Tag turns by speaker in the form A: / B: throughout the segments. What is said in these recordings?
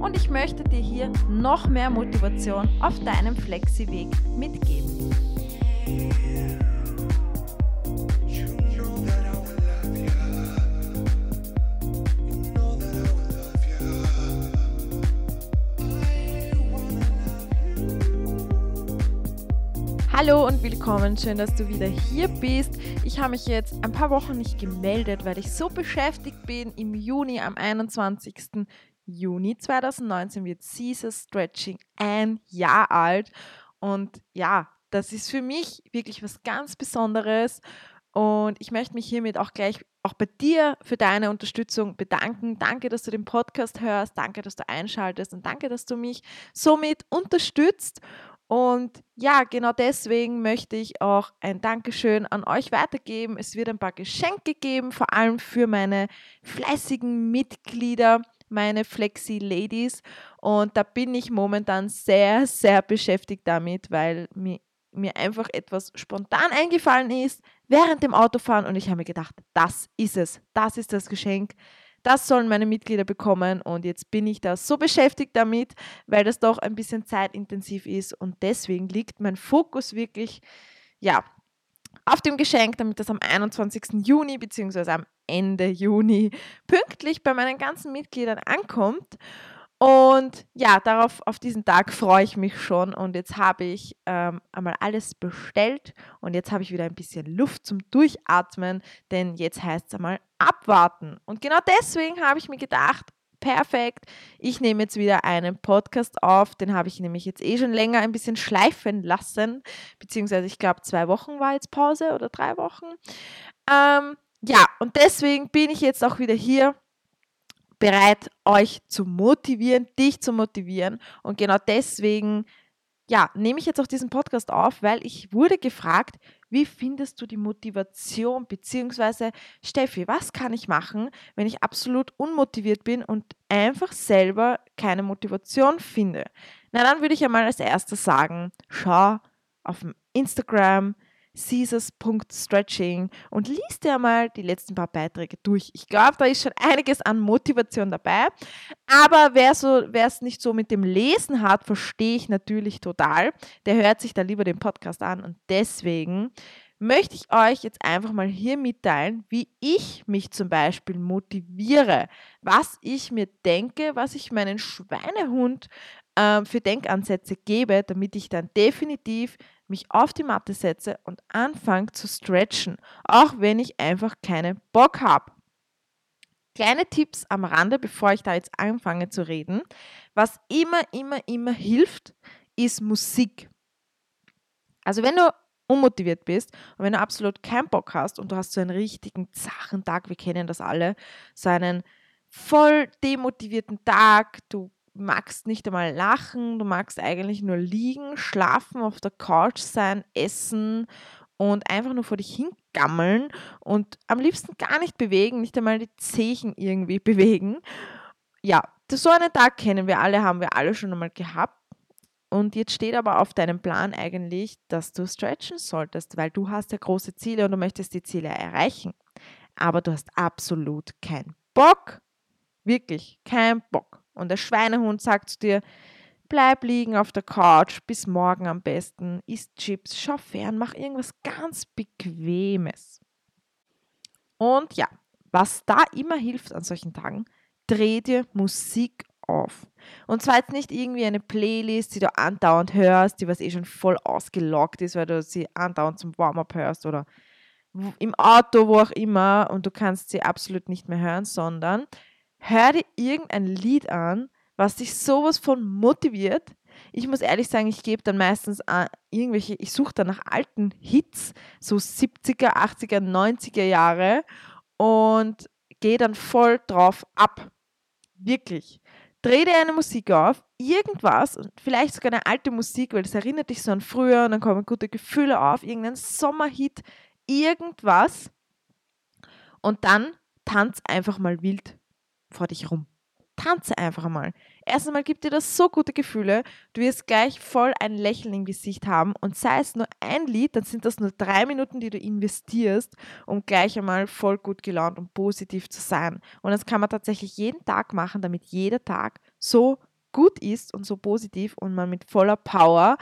A: und ich möchte dir hier noch mehr Motivation auf deinem Flexi-Weg mitgeben. Hallo und willkommen, schön, dass du wieder hier bist. Ich habe mich jetzt ein paar Wochen nicht gemeldet, weil ich so beschäftigt bin. Im Juni, am 21. Juni 2019 wird Caesar Stretching ein Jahr alt. Und ja, das ist für mich wirklich was ganz Besonderes. Und ich möchte mich hiermit auch gleich auch bei dir für deine Unterstützung bedanken. Danke, dass du den Podcast hörst. Danke, dass du einschaltest. Und danke, dass du mich somit unterstützt. Und ja, genau deswegen möchte ich auch ein Dankeschön an euch weitergeben. Es wird ein paar Geschenke geben, vor allem für meine fleißigen Mitglieder meine Flexi-Ladies. Und da bin ich momentan sehr, sehr beschäftigt damit, weil mir, mir einfach etwas spontan eingefallen ist während dem Autofahren. Und ich habe mir gedacht, das ist es. Das ist das Geschenk. Das sollen meine Mitglieder bekommen. Und jetzt bin ich da so beschäftigt damit, weil das doch ein bisschen zeitintensiv ist. Und deswegen liegt mein Fokus wirklich, ja, auf dem Geschenk, damit das am 21. Juni bzw. am Ende Juni pünktlich bei meinen ganzen Mitgliedern ankommt. Und ja, darauf, auf diesen Tag freue ich mich schon. Und jetzt habe ich ähm, einmal alles bestellt und jetzt habe ich wieder ein bisschen Luft zum Durchatmen, denn jetzt heißt es einmal abwarten. Und genau deswegen habe ich mir gedacht, perfekt. Ich nehme jetzt wieder einen Podcast auf. Den habe ich nämlich jetzt eh schon länger ein bisschen schleifen lassen. Beziehungsweise ich glaube, zwei Wochen war jetzt Pause oder drei Wochen. Ähm, ja, und deswegen bin ich jetzt auch wieder hier bereit, euch zu motivieren, dich zu motivieren. Und genau deswegen, ja, nehme ich jetzt auch diesen Podcast auf, weil ich wurde gefragt, wie findest du die Motivation? Beziehungsweise, Steffi, was kann ich machen, wenn ich absolut unmotiviert bin und einfach selber keine Motivation finde? Na, dann würde ich einmal als erstes sagen, schau auf Instagram, caesars.stretching und liest dir mal die letzten paar Beiträge durch. Ich glaube, da ist schon einiges an Motivation dabei. Aber wer so, es nicht so mit dem Lesen hat, verstehe ich natürlich total. Der hört sich da lieber den Podcast an und deswegen möchte ich euch jetzt einfach mal hier mitteilen, wie ich mich zum Beispiel motiviere, was ich mir denke, was ich meinen Schweinehund äh, für Denkansätze gebe, damit ich dann definitiv mich auf die Matte setze und anfange zu stretchen, auch wenn ich einfach keinen Bock habe. Kleine Tipps am Rande, bevor ich da jetzt anfange zu reden. Was immer, immer, immer hilft, ist Musik. Also wenn du unmotiviert bist und wenn du absolut keinen Bock hast und du hast so einen richtigen zachen Tag, wir kennen das alle, so einen voll demotivierten Tag, du magst nicht einmal lachen, du magst eigentlich nur liegen, schlafen, auf der Couch sein, essen und einfach nur vor dich hingammeln und am liebsten gar nicht bewegen, nicht einmal die Zehen irgendwie bewegen. Ja, so einen Tag kennen wir alle, haben wir alle schon einmal gehabt. Und jetzt steht aber auf deinem Plan eigentlich, dass du stretchen solltest, weil du hast ja große Ziele und du möchtest die Ziele erreichen. Aber du hast absolut keinen Bock. Wirklich keinen Bock. Und der Schweinehund sagt zu dir, bleib liegen auf der Couch, bis morgen am besten, isst Chips, schau fern, mach irgendwas ganz Bequemes. Und ja, was da immer hilft an solchen Tagen, dreh dir Musik auf. Und zwar jetzt nicht irgendwie eine Playlist, die du andauernd hörst, die was eh schon voll ausgeloggt ist, weil du sie andauernd zum Warm-up hörst oder im Auto, wo auch immer und du kannst sie absolut nicht mehr hören, sondern hör dir irgendein Lied an, was dich sowas von motiviert. Ich muss ehrlich sagen, ich gebe dann meistens äh, irgendwelche, ich suche dann nach alten Hits, so 70er, 80er, 90er Jahre und gehe dann voll drauf ab. Wirklich. dreh dir eine Musik auf, irgendwas, vielleicht sogar eine alte Musik, weil das erinnert dich so an früher und dann kommen gute Gefühle auf, irgendein Sommerhit, irgendwas. Und dann tanz einfach mal wild vor dich rum. Tanze einfach mal. Erst einmal gibt dir das so gute Gefühle. Du wirst gleich voll ein Lächeln im Gesicht haben und sei es nur ein Lied, dann sind das nur drei Minuten, die du investierst, um gleich einmal voll gut gelaunt und positiv zu sein. Und das kann man tatsächlich jeden Tag machen, damit jeder Tag so gut ist und so positiv und man mit voller Power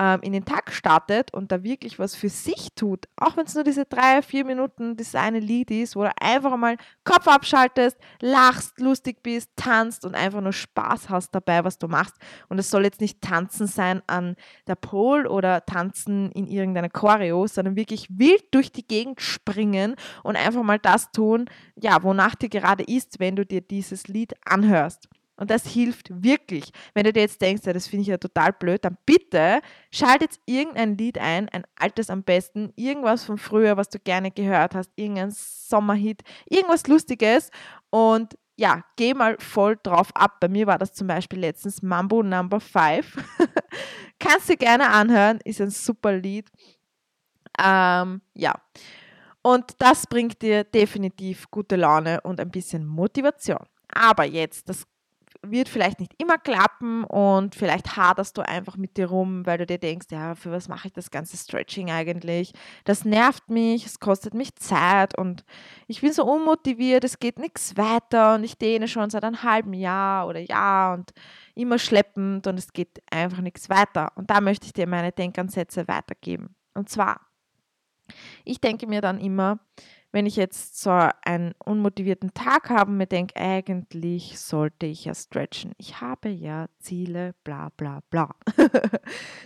A: ähm, in den Tag startet und da wirklich was für sich tut, auch wenn es nur diese drei, vier Minuten das eine Lied ist, wo du einfach mal Kopf abschaltest, lachst, lustig bist, tanzt und einfach nur Spaß hast dabei, was du machst. Und es soll jetzt nicht tanzen sein an der Pole oder tanzen in irgendeiner Choreo, sondern wirklich wild durch die Gegend springen und einfach mal das tun, ja, wonach dir gerade ist, wenn du dir dieses Lied anhörst. Und das hilft wirklich. Wenn du dir jetzt denkst, ja, das finde ich ja total blöd, dann bitte schalt jetzt irgendein Lied ein, ein altes am besten, irgendwas von früher, was du gerne gehört hast, irgendein Sommerhit, irgendwas Lustiges und ja, geh mal voll drauf ab. Bei mir war das zum Beispiel letztens Mambo Number 5. Kannst du gerne anhören, ist ein super Lied. Ähm, ja. Und das bringt dir definitiv gute Laune und ein bisschen Motivation. Aber jetzt das wird vielleicht nicht immer klappen und vielleicht haderst du einfach mit dir rum, weil du dir denkst, ja, für was mache ich das ganze Stretching eigentlich? Das nervt mich, es kostet mich Zeit und ich bin so unmotiviert, es geht nichts weiter und ich dehne schon seit einem halben Jahr oder Jahr und immer schleppend und es geht einfach nichts weiter. Und da möchte ich dir meine Denkansätze weitergeben. Und zwar, ich denke mir dann immer, wenn ich jetzt so einen unmotivierten Tag habe und mir denke, eigentlich sollte ich ja stretchen. Ich habe ja Ziele, bla bla bla.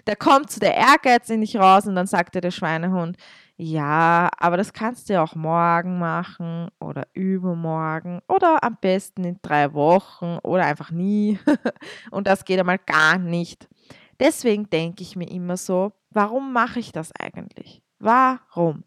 A: da kommt so der Ehrgeiz in dich raus und dann sagt dir der Schweinehund, ja, aber das kannst du ja auch morgen machen oder übermorgen oder am besten in drei Wochen oder einfach nie. und das geht einmal gar nicht. Deswegen denke ich mir immer so, warum mache ich das eigentlich? Warum?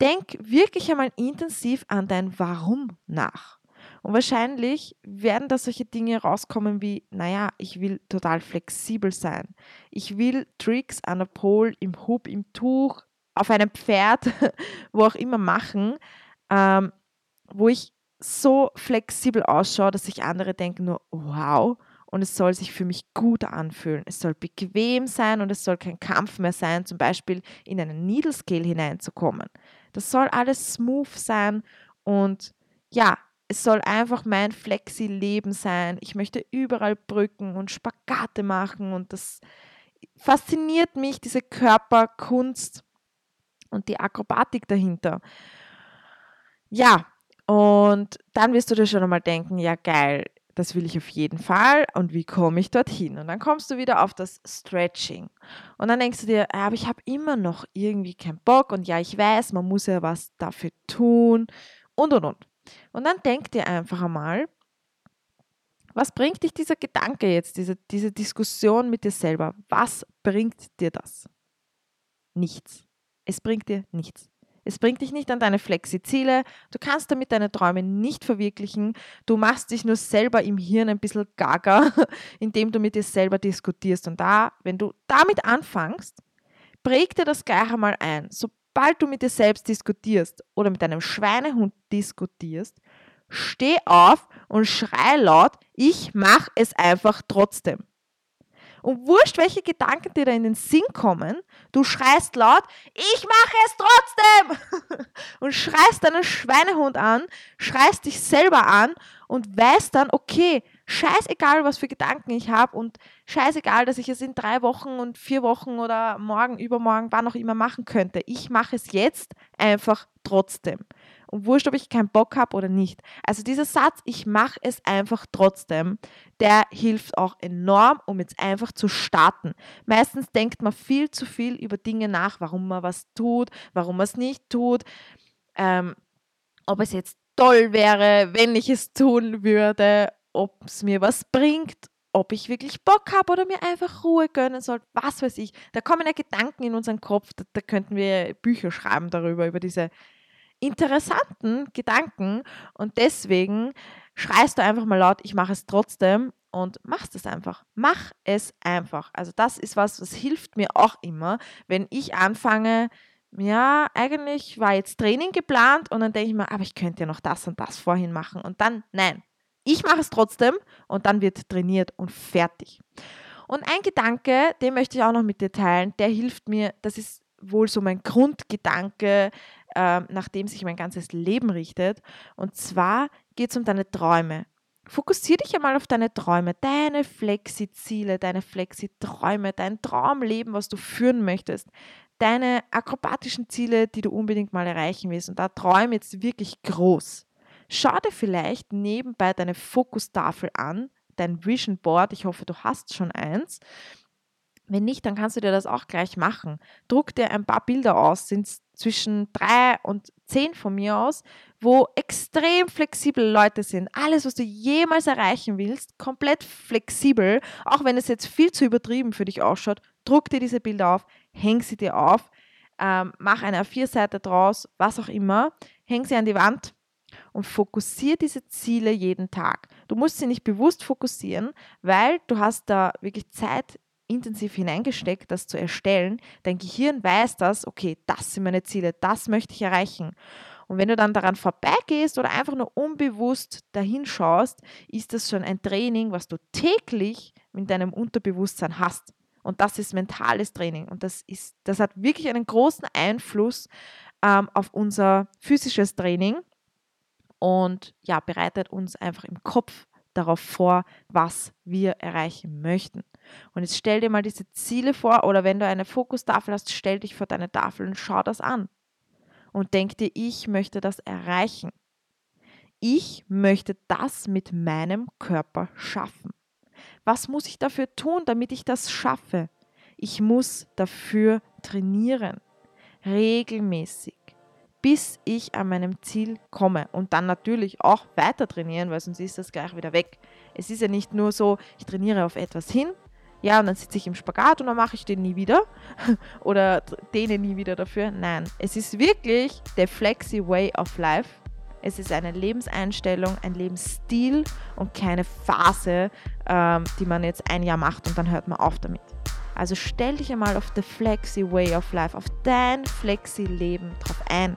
A: Denk wirklich einmal intensiv an dein Warum nach. Und wahrscheinlich werden da solche Dinge rauskommen wie, naja, ich will total flexibel sein. Ich will Tricks an der Pole, im Hub, im Tuch, auf einem Pferd, wo auch immer machen, ähm, wo ich so flexibel ausschaue, dass sich andere denken nur, wow, und es soll sich für mich gut anfühlen. Es soll bequem sein und es soll kein Kampf mehr sein, zum Beispiel in einen Needle Scale hineinzukommen. Das soll alles smooth sein und ja, es soll einfach mein Flexi-Leben sein. Ich möchte überall Brücken und Spagate machen und das fasziniert mich, diese Körperkunst und die Akrobatik dahinter. Ja, und dann wirst du dir schon einmal denken, ja geil, das will ich auf jeden Fall und wie komme ich dorthin? Und dann kommst du wieder auf das Stretching. Und dann denkst du dir, aber ich habe immer noch irgendwie keinen Bock und ja, ich weiß, man muss ja was dafür tun und und und. Und dann denk dir einfach einmal, was bringt dich dieser Gedanke jetzt, diese, diese Diskussion mit dir selber? Was bringt dir das? Nichts. Es bringt dir nichts. Es bringt dich nicht an deine Flexi-Ziele. Du kannst damit deine Träume nicht verwirklichen. Du machst dich nur selber im Hirn ein bisschen gaga, indem du mit dir selber diskutierst. Und da, wenn du damit anfängst, präg dir das gleich einmal ein. Sobald du mit dir selbst diskutierst oder mit deinem Schweinehund diskutierst, steh auf und schrei laut, ich mache es einfach trotzdem. Und wurscht, welche Gedanken dir da in den Sinn kommen, du schreist laut, ich mache es trotzdem! und schreist deinen Schweinehund an, schreist dich selber an und weißt dann, okay, scheißegal, was für Gedanken ich habe und scheißegal, dass ich es in drei Wochen und vier Wochen oder morgen, übermorgen, wann auch immer machen könnte. Ich mache es jetzt einfach trotzdem. Und wurscht, ob ich keinen Bock habe oder nicht. Also dieser Satz, ich mache es einfach trotzdem, der hilft auch enorm, um jetzt einfach zu starten. Meistens denkt man viel zu viel über Dinge nach, warum man was tut, warum man es nicht tut, ähm, ob es jetzt toll wäre, wenn ich es tun würde, ob es mir was bringt, ob ich wirklich Bock habe oder mir einfach Ruhe gönnen soll, was weiß ich. Da kommen ja Gedanken in unseren Kopf, da, da könnten wir Bücher schreiben darüber, über diese interessanten Gedanken. Und deswegen schreist du einfach mal laut, ich mache es trotzdem und machst es einfach. Mach es einfach. Also das ist was, was hilft mir auch immer, wenn ich anfange, ja, eigentlich war jetzt Training geplant und dann denke ich mir, aber ich könnte ja noch das und das vorhin machen und dann, nein, ich mache es trotzdem und dann wird trainiert und fertig. Und ein Gedanke, den möchte ich auch noch mit dir teilen, der hilft mir, das ist wohl so mein Grundgedanke, äh, nach dem sich mein ganzes Leben richtet. Und zwar geht es um deine Träume. Fokussiere dich einmal auf deine Träume, deine Flexi-Ziele, deine Flexi-Träume, dein Traumleben, was du führen möchtest, deine akrobatischen Ziele, die du unbedingt mal erreichen willst. Und da träume jetzt wirklich groß. Schau dir vielleicht nebenbei deine Fokustafel an, dein Vision Board. Ich hoffe, du hast schon eins. Wenn nicht, dann kannst du dir das auch gleich machen. Druck dir ein paar Bilder aus, sind zwischen drei und zehn von mir aus, wo extrem flexible Leute sind. Alles, was du jemals erreichen willst, komplett flexibel, auch wenn es jetzt viel zu übertrieben für dich ausschaut, druck dir diese Bilder auf, häng sie dir auf, ähm, mach eine A4-Seite draus, was auch immer, häng sie an die Wand und fokussiere diese Ziele jeden Tag. Du musst sie nicht bewusst fokussieren, weil du hast da wirklich Zeit intensiv hineingesteckt, das zu erstellen. Dein Gehirn weiß das, okay, das sind meine Ziele, das möchte ich erreichen. Und wenn du dann daran vorbeigehst oder einfach nur unbewusst dahin schaust, ist das schon ein Training, was du täglich in deinem Unterbewusstsein hast. Und das ist mentales Training. Und das, ist, das hat wirklich einen großen Einfluss ähm, auf unser physisches Training und ja, bereitet uns einfach im Kopf darauf vor, was wir erreichen möchten. Und jetzt stell dir mal diese Ziele vor oder wenn du eine Fokustafel hast, stell dich vor deine Tafel und schau das an. Und denk dir, ich möchte das erreichen. Ich möchte das mit meinem Körper schaffen. Was muss ich dafür tun, damit ich das schaffe? Ich muss dafür trainieren. Regelmäßig bis ich an meinem Ziel komme und dann natürlich auch weiter trainieren, weil sonst ist das gleich wieder weg. Es ist ja nicht nur so, ich trainiere auf etwas hin, ja, und dann sitze ich im Spagat und dann mache ich den nie wieder oder dehne nie wieder dafür. Nein, es ist wirklich der Flexi Way of Life. Es ist eine Lebenseinstellung, ein Lebensstil und keine Phase, ähm, die man jetzt ein Jahr macht und dann hört man auf damit. Also stell dich einmal auf the Flexi Way of Life, auf dein Flexi-Leben drauf ein.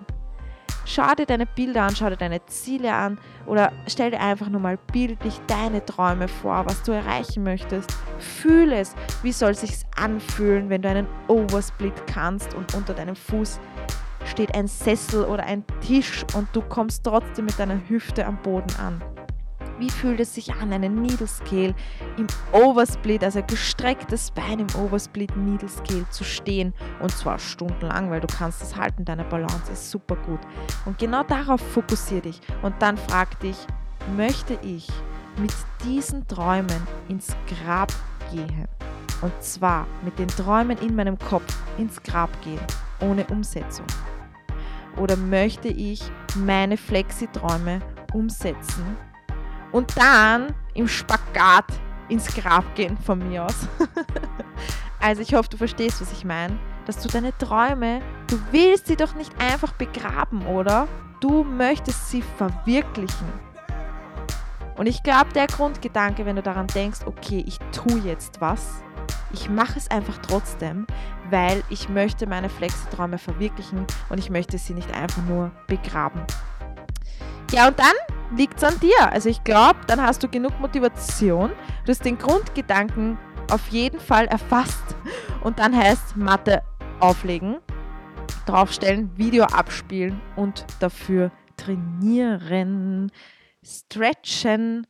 A: Schau dir deine Bilder an, schau dir deine Ziele an oder stell dir einfach nur mal bildlich deine Träume vor, was du erreichen möchtest. Fühle es. Wie soll es sich anfühlen, wenn du einen Oversplit kannst und unter deinem Fuß steht ein Sessel oder ein Tisch und du kommst trotzdem mit deiner Hüfte am Boden an? Wie fühlt es sich an, einen Needle Scale im Oversplit, also gestrecktes Bein im Oversplit Needle Scale zu stehen und zwar stundenlang, weil du kannst es halten, deine Balance ist super gut. Und genau darauf fokussiere dich und dann frag dich, möchte ich mit diesen Träumen ins Grab gehen? Und zwar mit den Träumen in meinem Kopf ins Grab gehen, ohne Umsetzung. Oder möchte ich meine Flexi-Träume umsetzen und dann im Spagat ins Grab gehen von mir aus. also ich hoffe, du verstehst, was ich meine. Dass du deine Träume, du willst sie doch nicht einfach begraben, oder? Du möchtest sie verwirklichen. Und ich glaube, der Grundgedanke, wenn du daran denkst, okay, ich tue jetzt was, ich mache es einfach trotzdem, weil ich möchte meine Flexiträume verwirklichen und ich möchte sie nicht einfach nur begraben. Ja, und dann liegt es an dir. Also ich glaube, dann hast du genug Motivation. Du hast den Grundgedanken auf jeden Fall erfasst. Und dann heißt Mathe auflegen, draufstellen, Video abspielen und dafür trainieren, stretchen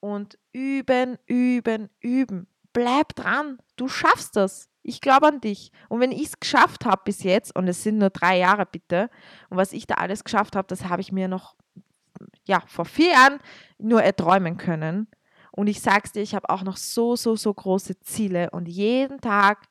A: und üben, üben, üben. Bleib dran, du schaffst das. Ich glaube an dich. Und wenn ich es geschafft habe bis jetzt, und es sind nur drei Jahre bitte, und was ich da alles geschafft habe, das habe ich mir noch ja, vor vier Jahren nur erträumen können. Und ich sag's dir, ich habe auch noch so, so, so große Ziele und jeden Tag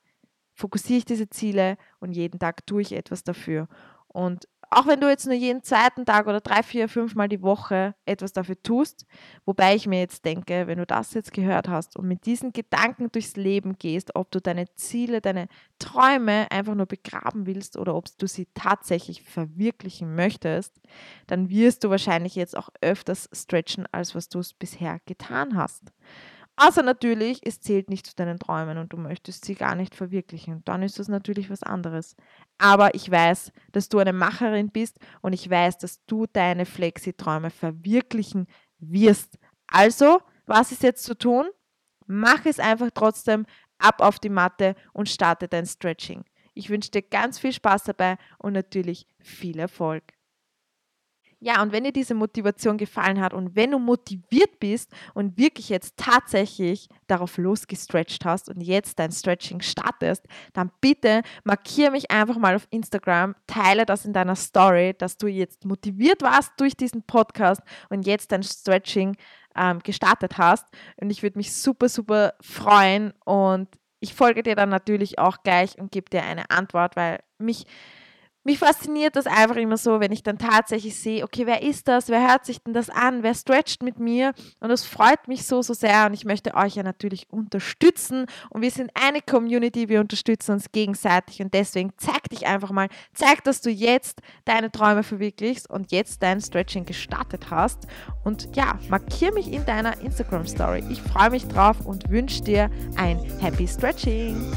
A: fokussiere ich diese Ziele und jeden Tag tue ich etwas dafür. Und auch wenn du jetzt nur jeden zweiten Tag oder drei, vier, fünf Mal die Woche etwas dafür tust, wobei ich mir jetzt denke, wenn du das jetzt gehört hast und mit diesen Gedanken durchs Leben gehst, ob du deine Ziele, deine Träume einfach nur begraben willst oder ob du sie tatsächlich verwirklichen möchtest, dann wirst du wahrscheinlich jetzt auch öfters stretchen, als was du es bisher getan hast. Außer natürlich, es zählt nicht zu deinen Träumen und du möchtest sie gar nicht verwirklichen. Dann ist das natürlich was anderes. Aber ich weiß, dass du eine Macherin bist und ich weiß, dass du deine Flexi-Träume verwirklichen wirst. Also, was ist jetzt zu tun? Mach es einfach trotzdem ab auf die Matte und starte dein Stretching. Ich wünsche dir ganz viel Spaß dabei und natürlich viel Erfolg. Ja, und wenn dir diese Motivation gefallen hat und wenn du motiviert bist und wirklich jetzt tatsächlich darauf losgestretcht hast und jetzt dein Stretching startest, dann bitte markiere mich einfach mal auf Instagram, teile das in deiner Story, dass du jetzt motiviert warst durch diesen Podcast und jetzt dein Stretching ähm, gestartet hast. Und ich würde mich super, super freuen und ich folge dir dann natürlich auch gleich und gebe dir eine Antwort, weil mich mich fasziniert das einfach immer so, wenn ich dann tatsächlich sehe, okay, wer ist das? Wer hört sich denn das an? Wer stretcht mit mir? Und das freut mich so, so sehr. Und ich möchte euch ja natürlich unterstützen. Und wir sind eine Community, wir unterstützen uns gegenseitig. Und deswegen zeig dich einfach mal, zeig, dass du jetzt deine Träume verwirklichst und jetzt dein Stretching gestartet hast. Und ja, markier mich in deiner Instagram-Story. Ich freue mich drauf und wünsche dir ein Happy Stretching.